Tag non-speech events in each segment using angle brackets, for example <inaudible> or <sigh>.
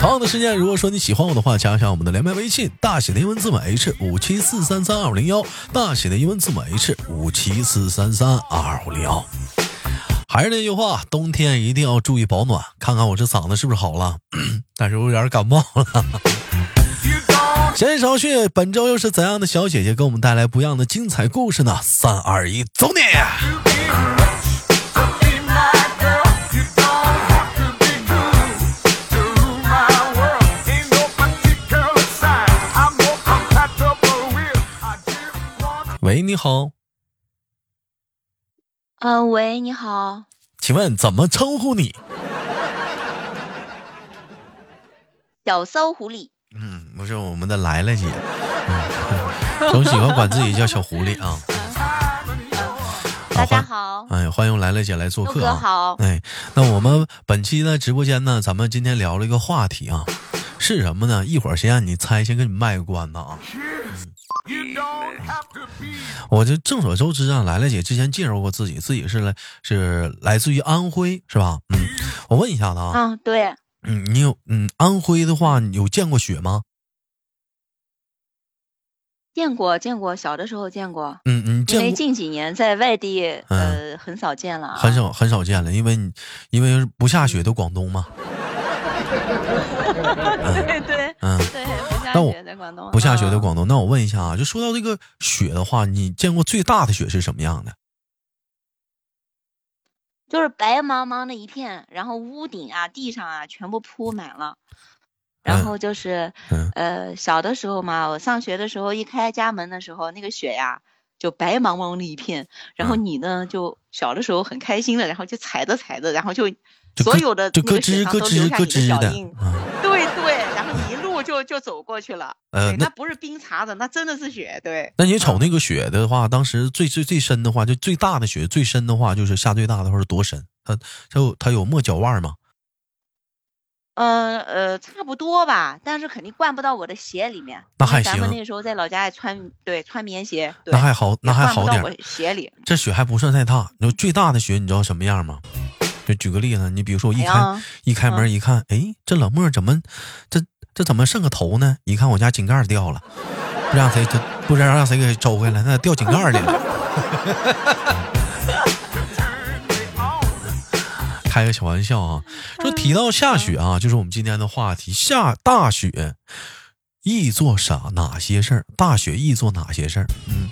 同样的时间，如果说你喜欢我的话，加一下我们的连麦微信，大写的英文字母 H 五七四三三二五零幺，大写的英文字母 H 五七四三三二五零幺。还是那句话，冬天一定要注意保暖。看看我这嗓子是不是好了？但是我有点感冒了。闲言少叙，本周又是怎样的小姐姐给我们带来不一样的精彩故事呢？三二一，走你！喂，你好。嗯，喂，你好，请问怎么称呼你？小骚狐狸。嗯，不是我们的来来姐，嗯、<laughs> 总喜欢管自己叫小狐狸啊。大家好，哎，欢迎来来姐来做客啊。好，哎，那我们本期的直播间呢，咱们今天聊了一个话题啊，是什么呢？一会儿先让你猜，先给你卖个关子啊。<laughs> 我就众所周知啊，来来姐之前介绍过自己，自己是来是来自于安徽，是吧？嗯，我问一下子啊，嗯，对，嗯，你有嗯安徽的话，你有见过雪吗？见过，见过，小的时候见过。嗯嗯，因为近几年在外地，呃，很少见了，很少很少见了，因为你因为不下雪的广东嘛。<laughs> <laughs> 对对，嗯。对。那我在广东不下雪的广东，那我问一下啊，就说到这个雪的话，你见过最大的雪是什么样的？就是白茫茫的一片，然后屋顶啊、地上啊全部铺满了，然后就是呃小的时候嘛，我上学的时候一开家门的时候，那个雪呀就白茫茫的一片，然后你呢就小的时候很开心的，然后就踩着踩着，然后就所有的就咯吱咯吱咯吱的，对对，然后你一路就就走过去了。呃，那不是冰碴子，那真的是雪。对。那你瞅那个雪的话，当时最最最深的话，就最大的雪最深的话，就是下最大的话是多深？它它有它有没脚腕吗？嗯呃，差不多吧，但是肯定灌不到我的鞋里面。那还行。咱们那时候在老家也穿对穿棉鞋。那还好，那还好点。鞋里。这雪还不算太大。你说最大的雪，你知道什么样吗？就举个例子，你比如说我一开一开门一看，哎，这冷漠怎么这这怎么剩个头呢？一看我家井盖掉了，不知道谁这不知道让谁给周回来，那掉井盖里了。<laughs> 开个小玩笑啊，说提到下雪啊，就是我们今天的话题，下大雪易做啥哪些事儿？大雪易做哪些事儿？嗯。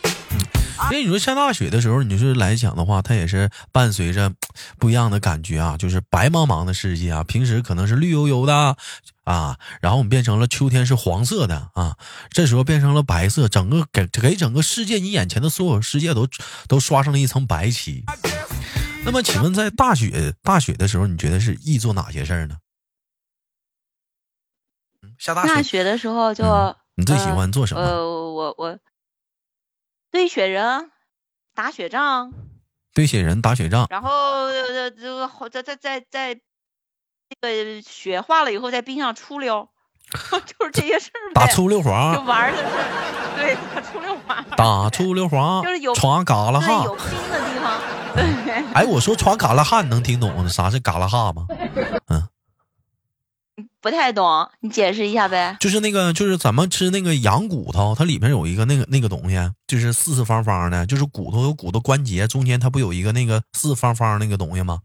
因为你说下大雪的时候，你是来讲的话，它也是伴随着不一样的感觉啊，就是白茫茫的世界啊。平时可能是绿油油的啊，然后我们变成了秋天是黄色的啊，这时候变成了白色，整个给给整个世界，你眼前的所有世界都都刷上了一层白漆。那么，请问在大雪大雪的时候，你觉得是易做哪些事儿呢？下大雪雪的时候就你最喜欢做什么？呃，我我。堆雪人，打雪仗，堆雪人打雪仗，然后这这个在在在在那个雪化了以后在冰上出溜，<laughs> 就是这些事儿打出溜滑，就玩的是对打出溜滑，打出溜滑就是有床嘎啦哈，有冰的地方。<laughs> 哎，我说床嘎啦哈，你能听懂啥是嘎啦哈吗？嗯。不太懂，你解释一下呗。就是那个，就是咱们吃那个羊骨头，它里面有一个那个那个东西，就是四四方方的，就是骨头有骨头关节，中间它不有一个那个四四方方那个东西吗？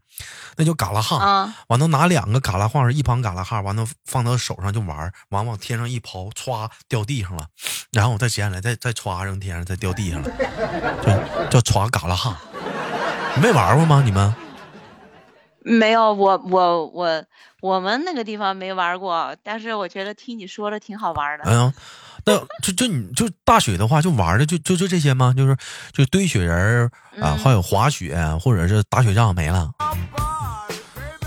那叫嘎啦哈。完了拿两个嘎啦哈，一旁嘎啦哈，完了放到手上就玩，完往天上一抛，歘掉地上了，然后我再捡起来再再歘扔天上，再掉地上了，叫叫歘嘎啦哈。没玩过吗？你们？没有，我我我。我们那个地方没玩过，但是我觉得听你说的挺好玩的。哎呀，那就就你就大雪的话，就玩的就就就这些吗？就是就堆雪人啊，还有滑雪或者是打雪仗没了。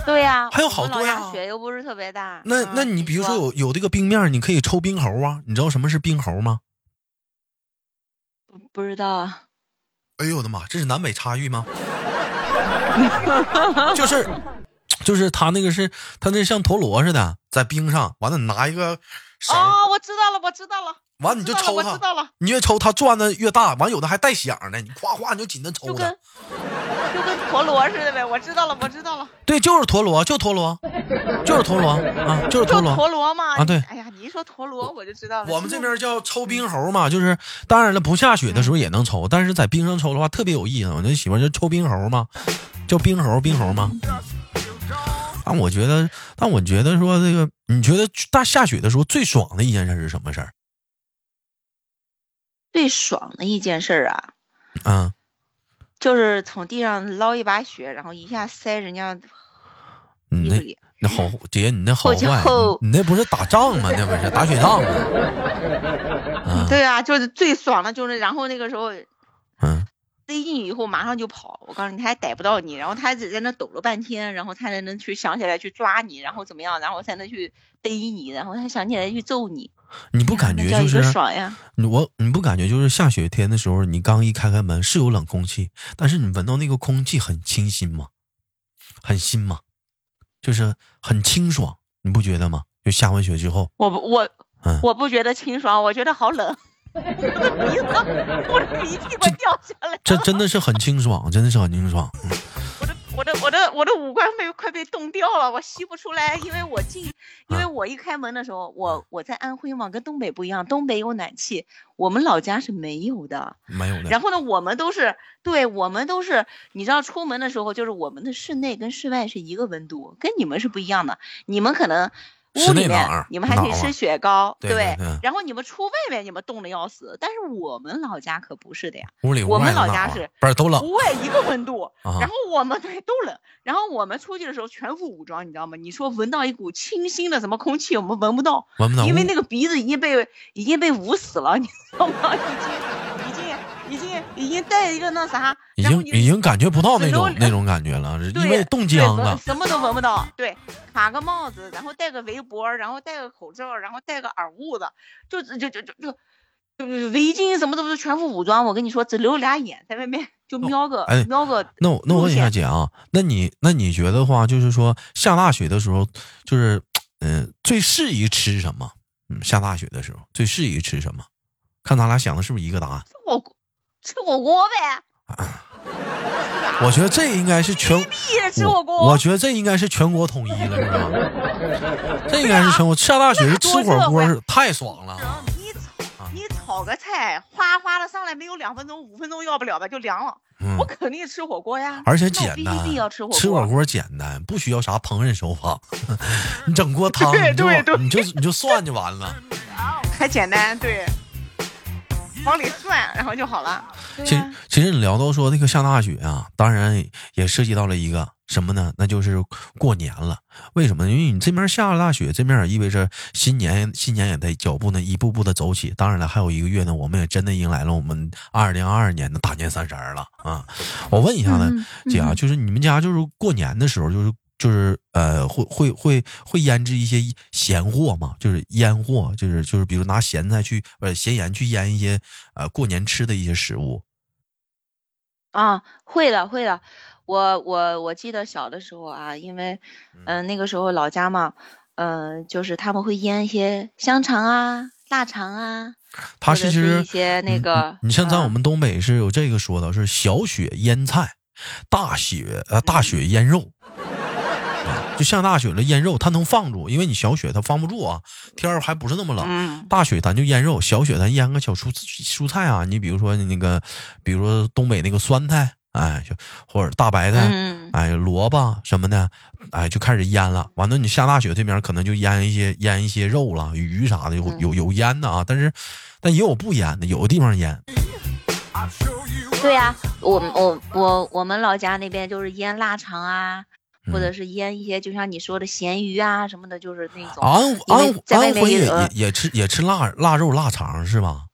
对呀，还有好多呀。雪又不是特别大。那那你比如说有有这个冰面，你可以抽冰猴啊。你知道什么是冰猴吗？不不知道啊。哎呦我的妈，这是南北差异吗？<laughs> 就是，就是他那个是，他那像陀螺似的，在冰上，完了拿一个。哦，我知道了，我知道了。完你就抽它，你越抽它转的越大，完有的还带响的，你夸夸你就紧着抽他，就跟陀螺似的呗。我知道了，我知道了。对，就是陀螺，就陀螺，就是陀螺 <laughs> 啊，就是陀螺。陀螺嘛啊，对。哎呀，你一说陀螺我就知道了。我们这边叫抽冰猴嘛，就是当然了，不下雪的时候也能抽，但是在冰上抽的话特别有意思。我那喜欢就抽冰猴嘛，叫冰猴，冰猴嘛。但我觉得，但我觉得说这个，你觉得大下雪的时候最爽的一件事是什么事儿？最爽的一件事儿啊，嗯，就是从地上捞一把雪，然后一下塞人家衣服里。那好姐，你那好坏，你那不是打仗吗？那不是打雪仗吗？<laughs> 对啊，就是最爽的，就是然后那个时候，嗯。塞进去以后马上就跑，我告诉你，他还逮不到你，然后他只在那抖了半天，然后他才能去想起来去抓你，然后怎么样，然后才能去逮你，然后他想起来去揍你。你不感觉就是爽呀？我你不感觉就是下雪天的时候，你刚一开开门是有冷空气，但是你闻到那个空气很清新吗？很新吗？就是很清爽，你不觉得吗？就下完雪之后，我不我我不觉得清爽，我觉得好冷。我的鼻子，我的鼻涕快掉下来。这真的是很清爽，真的是很清爽。我的我的我的我的五官被快被冻掉了，我吸不出来，因为我进，因为我一开门的时候，我我在安徽嘛，跟东北不一样，东北有暖气，我们老家是没有的，没有的。然后呢，我们都是，对我们都是，你知道，出门的时候就是我们的室内跟室外是一个温度，跟你们是不一样的，你们可能。屋里面你们还可以吃雪糕，对，然后你们出外面你们冻得要死，但是我们老家可不是的呀。屋里我们老家是不是都冷？屋外一个温度，然后我们 <laughs> 对都冷，然后我们出去的时候全副武装，你知道吗？你说闻到一股清新的什么空气，我们闻不到，闻不到，因为那个鼻子已经被已经被捂死了，你知道吗？<laughs> 已经已经。带一个那啥，已经已经感觉不到那种那种感觉了，因为冻僵了，什么都闻不到。对，卡个帽子，然后戴个围脖，然后戴个口罩，然后戴个耳捂子，就就就就就就围巾什么的不是全副武装。我跟你说，只留俩眼在外面就瞄个瞄个。那我那我问一下姐啊，那你那你觉得话就是说下大雪的时候，就是嗯最适宜吃什么？嗯，下大雪的时候最适宜吃什么？看咱俩想的是不是一个答案？我。吃火锅呗，我觉得这应该是全，吃火锅。我觉得这应该是全国统一了，是吧？<laughs> 这应该是全国下大雪吃火锅是太爽了。你炒你炒个菜，哗哗的上来，没有两分钟、五分钟要不了吧就凉了。我肯定吃火锅呀，而且简单，吃火吃火锅简单，不需要啥烹饪手法，<laughs> 你整锅汤你就你就你就算就完了，<laughs> 还简单，对。往里涮，然后就好了。其实，其实你聊到说那个下大雪啊，当然也涉及到了一个什么呢？那就是过年了。为什么？因为你这边下了大雪，这面也意味着新年，新年也在脚步呢一步步的走起。当然了，还有一个月呢，我们也真的迎来了我们二零二二年的大年三十了啊！我问一下呢，姐啊，就是你们家就是过年的时候就是。就是呃，会会会会腌制一些咸货嘛？就是腌货，就是就是比如拿咸菜去呃咸盐去腌一些呃过年吃的一些食物。啊，会的会的，我我我记得小的时候啊，因为嗯那个时候老家嘛，嗯就是他们会腌一些香肠啊、腊肠啊，它其实一些那个，你像在我们东北是有这个说的，是小雪腌菜，大雪呃大雪腌肉。就下大雪了，腌肉它能放住，因为你小雪它放不住啊。天儿还不是那么冷，大雪咱就腌肉，小雪咱腌个小蔬蔬菜啊。你比如说那个，比如说东北那个酸菜，哎，就或者大白菜，哎，萝卜什么的，哎，就开始腌了。完了，你下大雪这边可能就腌一些腌一些肉了，鱼啥的有有有腌的啊，但是但也有不腌的，有的地方腌。对呀，我我我我们老家那边就是腌腊肠啊。或者是腌一些，就像你说的咸鱼啊什么的，就是那种。安安安徽也也也吃也吃腊腊肉腊肠是吧？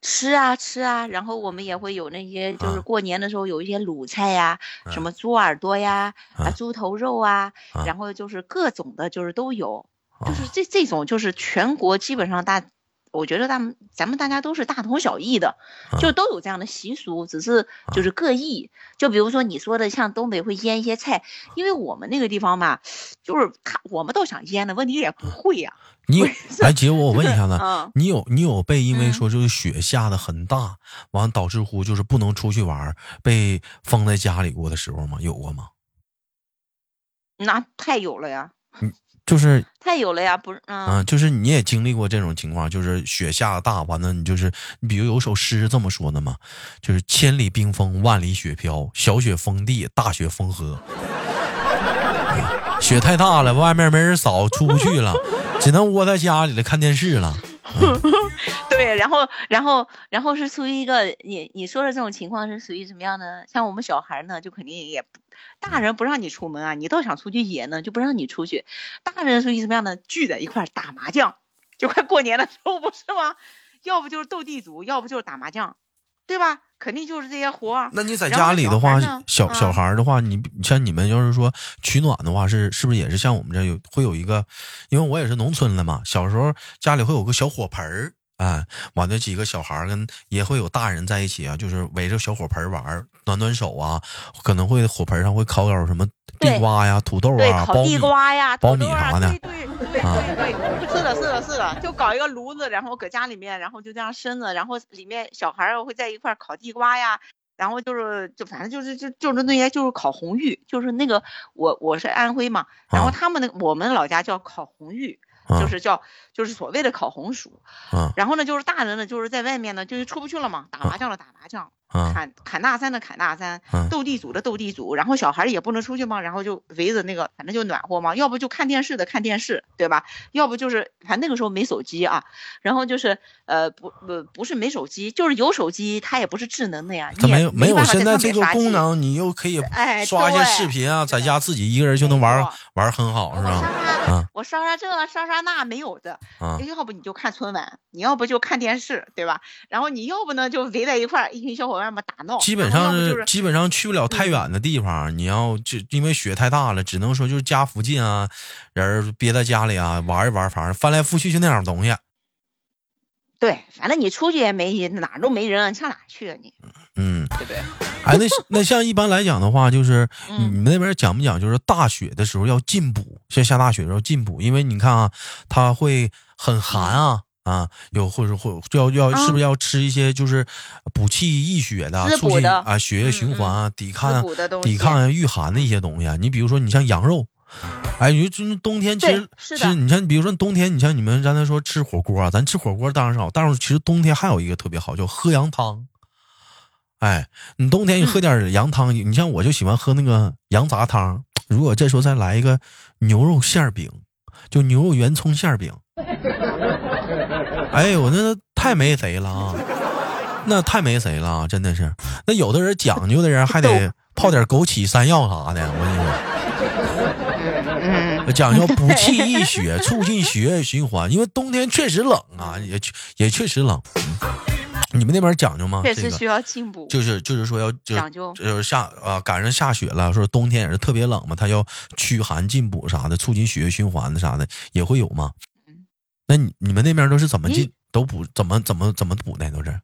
吃啊吃啊，然后我们也会有那些，就是过年的时候有一些卤菜呀，什么猪耳朵呀，啊猪头肉啊，然后就是各种的，就是都有，就是这这种就是全国基本上大我觉得咱们咱们大家都是大同小异的，就都有这样的习俗，只是就是各异。就比如说你说的，像东北会腌一些菜，因为我们那个地方吧，就是看我们倒想腌的，问题也不会呀。你哎姐，我我问一下子，<laughs> 你有你有被因为说就是雪下的很大，完导致乎就是不能出去玩，被封在家里过的时候吗？有过吗？那太有了呀。就是太有了呀，不是嗯，就是你也经历过这种情况，就是雪下的大，完了你就是你，比如有首诗是这么说的嘛，就是千里冰封，万里雪飘，小雪封地，大雪封河。雪太大了，外面没人扫，出不去了，只能窝在家里了看电视了。对，然后，然后，然后是属于一个你你说的这种情况是属于什么样的？像我们小孩呢，就肯定也，大人不让你出门啊，你倒想出去野呢，就不让你出去。大人属于什么样的？聚在一块打麻将，就快过年的时候不是吗？要不就是斗地主，要不就是打麻将，对吧？肯定就是这些活。那你在家里的话，小小孩的话，你像你们要是说取暖的话，是是不是也是像我们这有会有一个？因为我也是农村的嘛，小时候家里会有个小火盆儿。哎，完了几个小孩跟也会有大人在一起啊，就是围着小火盆玩，暖暖手啊，可能会火盆上会烤点什么地瓜呀、土豆啊、烤地瓜呀、苞米啥的。对对对对对，是的，是的，是的，就搞一个炉子，然后搁家里面，然后就这样生着，然后里面小孩会在一块烤地瓜呀，然后就是就反正就是就就是那些就是烤红玉，就是那个我我是安徽嘛，然后他们那我们老家叫烤红玉。就是叫，就是所谓的烤红薯，然后呢，就是大人呢，就是在外面呢，就是出不去了嘛，打麻将了打麻将。砍砍大山的砍大山，斗地主的斗地主，然后小孩也不能出去嘛，然后就围着那个，反正就暖和嘛。要不就看电视的看电视，对吧？要不就是反正那个时候没手机啊，然后就是呃不不不是没手机，就是有手机，它也不是智能的呀。它没有没有现在这个功能，你又可以哎刷一些视频啊，在家自己一个人就能玩玩很好，是吧？啊，我刷刷这刷刷那没有的，要不你就看春晚，你要不就看电视，对吧？然后你要不呢就围在一块一群小伙。基本上是基本上去不了太远的地方。你要就因为雪太大了，只能说就是家附近啊，人憋在家里啊玩一玩，反正翻来覆去就那样东西。对，反正你出去也没哪都没人，上哪去啊你？嗯，对不对？哎，那那像一般来讲的话，就是你们那边讲不讲？就是大雪的时候要进补，像下大雪的时候进补，因为你看啊，它会很寒啊。啊，有或者或要要是不是要吃一些就是补气益血的，促进啊血液循环啊，抵抗抵抗御寒的一些东西啊。你比如说，你像羊肉，哎，你就冬天其实其实你像比如说冬天，你像你们刚才说吃火锅，咱吃火锅当然是好，但是其实冬天还有一个特别好，叫喝羊汤。哎，你冬天你喝点羊汤，你像我就喜欢喝那个羊杂汤。如果这时候再来一个牛肉馅饼，就牛肉圆葱馅饼。<laughs> <laughs> 哎呦，那太没谁了啊！那太没谁了，真的是。那有的人讲究的人还得泡点枸杞、山药啥的，我跟你说，讲究补气益血，<laughs> 促进血液循环。因为冬天确实冷啊，也也确实冷。你们那边讲究吗？确实需要进补。就是就是说要讲究，就是下啊赶上下雪了，说冬天也是特别冷嘛，他要驱寒进补啥的，促进血液循环的啥的也会有吗？那你你们那边都是怎么进都补怎么怎么怎么补的都是？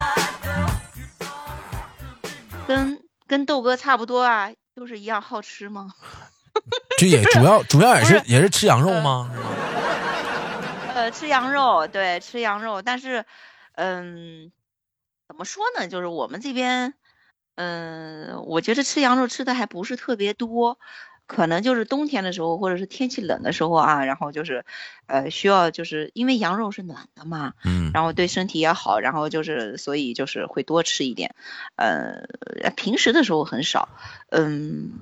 跟跟豆哥差不多啊，都是一样好吃吗？<laughs> 这也主要主要也是也是吃羊肉吗？呃，吃羊肉，对，吃羊肉，但是，嗯，怎么说呢？就是我们这边，嗯，我觉得吃羊肉吃的还不是特别多。可能就是冬天的时候，或者是天气冷的时候啊，然后就是，呃，需要就是因为羊肉是暖的嘛，嗯，然后对身体也好，然后就是所以就是会多吃一点，呃，平时的时候很少，嗯，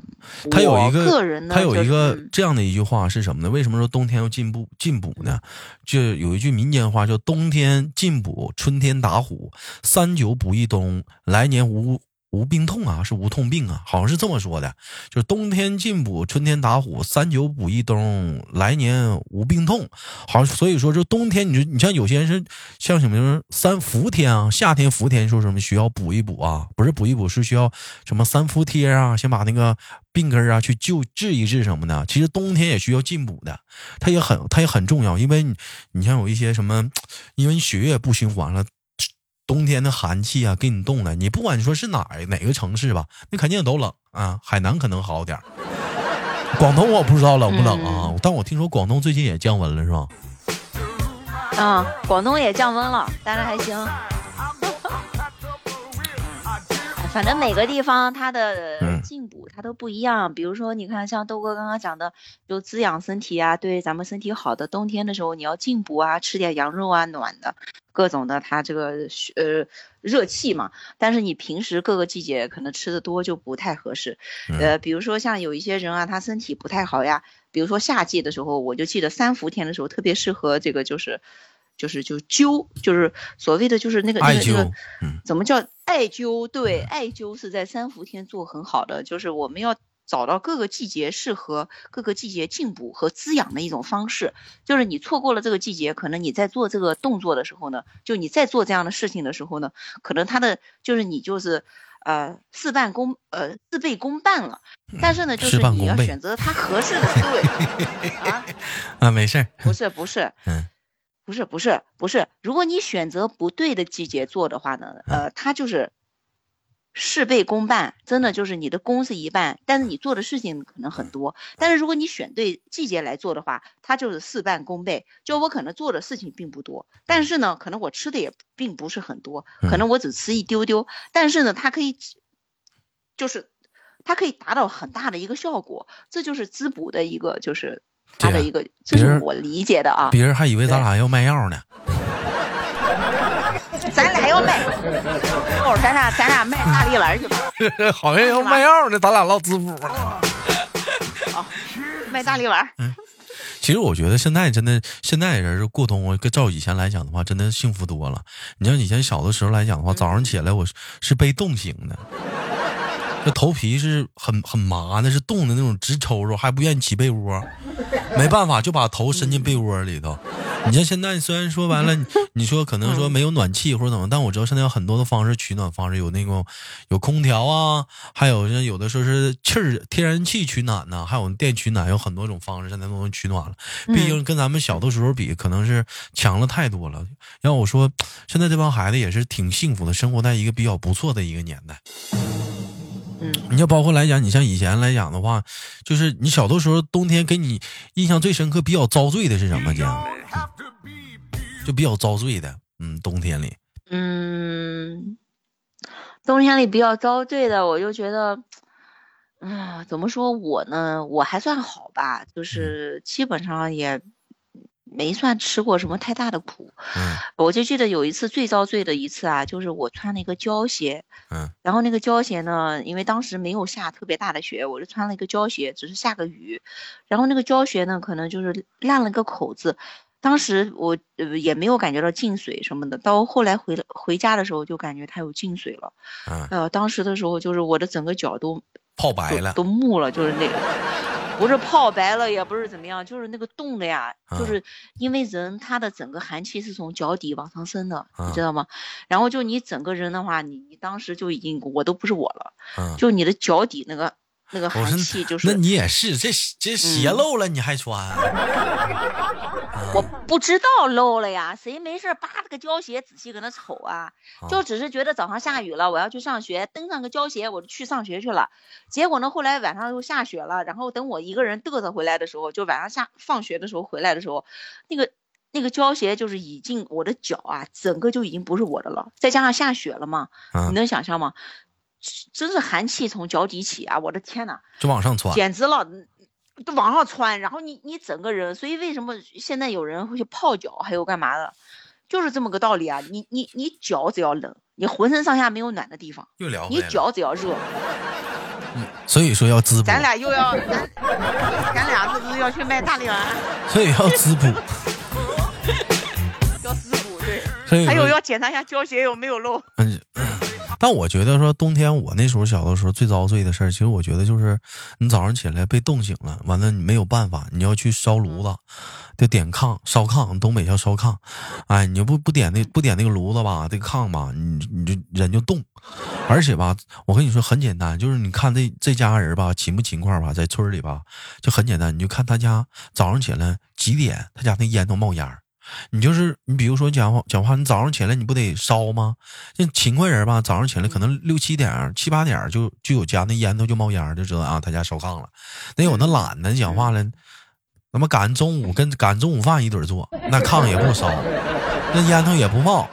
他有一个人他有一个这样的一句话是什么呢？为什么说冬天要进补进补呢？就有一句民间话叫“冬天进补，春天打虎，三九补一冬，来年无无病痛啊，是无痛病啊，好像是这么说的，就是冬天进补，春天打虎，三九补一冬，来年无病痛。好，所以说这冬天，你说你像有些人是像什么三伏天啊，夏天伏天说什么需要补一补啊，不是补一补，是需要什么三伏贴啊，先把那个病根啊去救治一治什么的。其实冬天也需要进补的，它也很它也很重要，因为你你像有一些什么，因为你血液不循环了。冬天的寒气啊，给你冻的。你不管说是哪哪个城市吧，那肯定都冷啊。海南可能好点 <laughs> 广东我不知道冷不冷啊。但我听说广东最近也降温了，是吧？啊，广东也降温了，但是还行。<laughs> 反正每个地方它的它都不一样。比如说，你看像豆哥刚刚讲的，就滋养身体啊，对咱们身体好的。冬天的时候你要进补啊，吃点羊肉啊，暖的。各种的，它这个呃热气嘛，但是你平时各个季节可能吃的多就不太合适，呃，比如说像有一些人啊，他身体不太好呀，比如说夏季的时候，我就记得三伏天的时候特别适合这个，就是就是就灸，就是所谓的就是那个那个那个，怎么叫艾灸？对，艾灸是在三伏天做很好的，就是我们要。找到各个季节适合各个季节进补和滋养的一种方式，就是你错过了这个季节，可能你在做这个动作的时候呢，就你在做这样的事情的时候呢，可能它的就是你就是呃事半功呃事倍功半了。但是呢，就是你要选择它合适的对 <laughs> 啊啊没事儿不是不是嗯不是不是不是，如果你选择不对的季节做的话呢，呃它就是。事倍功半，真的就是你的功是一半，但是你做的事情可能很多。但是如果你选对季节来做的话，它就是事半功倍。就我可能做的事情并不多，但是呢，可能我吃的也并不是很多，可能我只吃一丢丢。但是呢，它可以，就是它可以达到很大的一个效果。这就是滋补的一个，就是它的一个，这是我理解的啊。别人还以为咱俩要卖药呢。<laughs> 咱俩要卖，咱俩咱俩卖大力丸去吧。<laughs> 好像要卖药呢，咱俩唠滋补呢。<laughs> 好，卖大力丸。嗯，其实我觉得现在真的，现在人是过冬，跟照以前来讲的话，真的幸福多了。你像以前小的时候来讲的话，早上起来我是被冻醒的，这头皮是很很麻的，是冻的那种直抽抽，还不愿意起被窝，<laughs> 没办法就把头伸进被窝里头。你像现在，虽然说完了，你说可能说没有暖气或者怎么，但我知道现在有很多的方式取暖方式，有那种有空调啊，还有像有的说是气儿天然气取暖呢，还有电取暖，有很多种方式现在都能取暖了。毕竟跟咱们小的时候比，可能是强了太多了。要我说，现在这帮孩子也是挺幸福的，生活在一个比较不错的一个年代。嗯，你要包括来讲，你像以前来讲的话，就是你小的时候冬天给你印象最深刻、比较遭罪的是什么？讲。就比较遭罪的，嗯，冬天里，嗯，冬天里比较遭罪的，我就觉得，啊，怎么说我呢？我还算好吧，就是基本上也没算吃过什么太大的苦。嗯，我就记得有一次最遭罪的一次啊，就是我穿了一个胶鞋，嗯，然后那个胶鞋呢，因为当时没有下特别大的雪，我就穿了一个胶鞋，只是下个雨，然后那个胶鞋呢，可能就是烂了个口子。当时我呃也没有感觉到进水什么的，到后来回回家的时候就感觉它有进水了，呃，当时的时候就是我的整个脚都泡白了，都木了，就是那个，不是泡白了，也不是怎么样，就是那个冻的呀，就是因为人他的整个寒气是从脚底往上升的，你知道吗？然后就你整个人的话，你你当时就已经我都不是我了，就你的脚底那个那个寒气就是，那你也是这这鞋漏了你还穿？我不知道漏了呀，谁没事扒着个胶鞋仔细搁那瞅啊？就只是觉得早上下雨了，我要去上学，蹬上个胶鞋我就去上学去了。结果呢，后来晚上又下雪了，然后等我一个人嘚瑟回来的时候，就晚上下放学的时候回来的时候，那个那个胶鞋就是已经我的脚啊，整个就已经不是我的了。再加上下雪了嘛，你能想象吗？真是寒气从脚底起啊！我的天呐，就往上窜，简直了。都往上窜，然后你你整个人，所以为什么现在有人会去泡脚，还有干嘛的，就是这么个道理啊！你你你脚只要冷，你浑身上下没有暖的地方，又聊你脚只要热，嗯，所以说要滋补。咱俩又要，咱俩是不是要去卖大力丸？所以要滋补，<laughs> 要滋补对。还有要检查一下胶鞋有没有漏。嗯。但我觉得说冬天我那时候小的时候最遭罪的事儿，其实我觉得就是你早上起来被冻醒了，完了你没有办法，你要去烧炉子，就点炕烧炕，东北叫烧炕，哎，你不不点那不点那个炉子吧，这个炕吧，你你就人就冻，而且吧，我跟你说很简单，就是你看这这家人吧勤不勤快吧，在村里吧就很简单，你就看他家早上起来几点，他家那烟都冒烟儿。你就是你，比如说讲话讲话，你早上起来你不得烧吗？那勤快人吧，早上起来可能六七点、七八点就就有家那烟头就冒烟，就知道啊，他家烧炕了。那有那懒的讲话了，他妈赶中午跟赶中午饭一堆做，那炕也不烧，那烟头也不冒。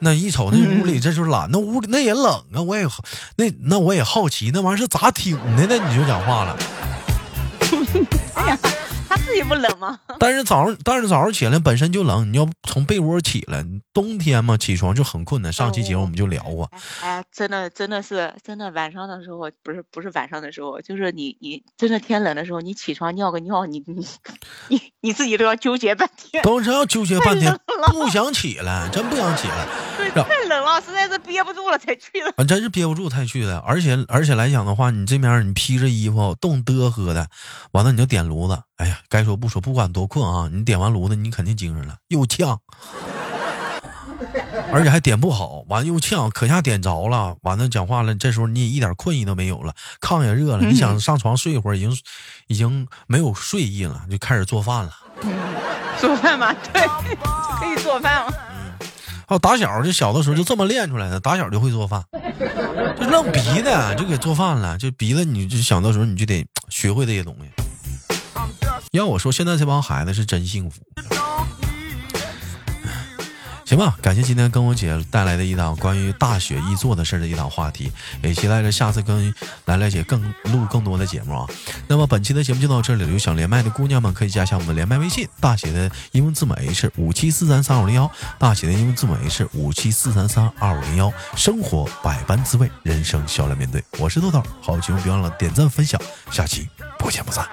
那一瞅那屋里，这就是懒。那屋里那也冷啊，我也那那我也好奇，那玩意儿是咋挺的呢？你就讲话了。<laughs> 自己不冷吗？<laughs> 但是早上，但是早上起来本身就冷，你要从被窝起来，冬天嘛，起床就很困难。上期节目我们就聊过。哎，真的，真的是，真的晚上的时候，不是不是晚上的时候，就是你你真的天冷的时候，你起床尿个尿，你你你你自己都要纠结半天。当时要纠结半天，<laughs> 不想起来，真不想起来。<laughs> 对，太冷了，实在是憋不住了才去的。啊，真是憋不住才去的。而且而且来讲的话，你这边你披着衣服冻得喝的，完了你就点炉子。哎呀，该说不说，不管多困啊，你点完炉子，你肯定精神了，又呛，<laughs> 而且还点不好，完了又呛，可下点着了，完了讲话了，这时候你也一点困意都没有了，炕也热了，你想上床睡一会儿，已经已经没有睡意了，就开始做饭了。<laughs> 做饭吗？对，做饭吗？哦，打小就小的时候就这么练出来的，打小就会做饭，就愣鼻子就给做饭了，就鼻子你就小的时候你就得学会这些东西。要我说，现在这帮孩子是真幸福。行吧，感谢今天跟我姐带来的一档关于大雪易做的事儿的一档话题，也期待着下次跟来来姐更录更多的节目啊。那么本期的节目就到这里了，有想连麦的姑娘们可以加一下我们的连麦微信，大写的英文字母 H 五七四三三五零幺，大写的英文字母 H 五七四三三二五零幺。生活百般滋味，人生笑来面对。我是豆豆，好节目别忘了点赞分享，下期不见不散。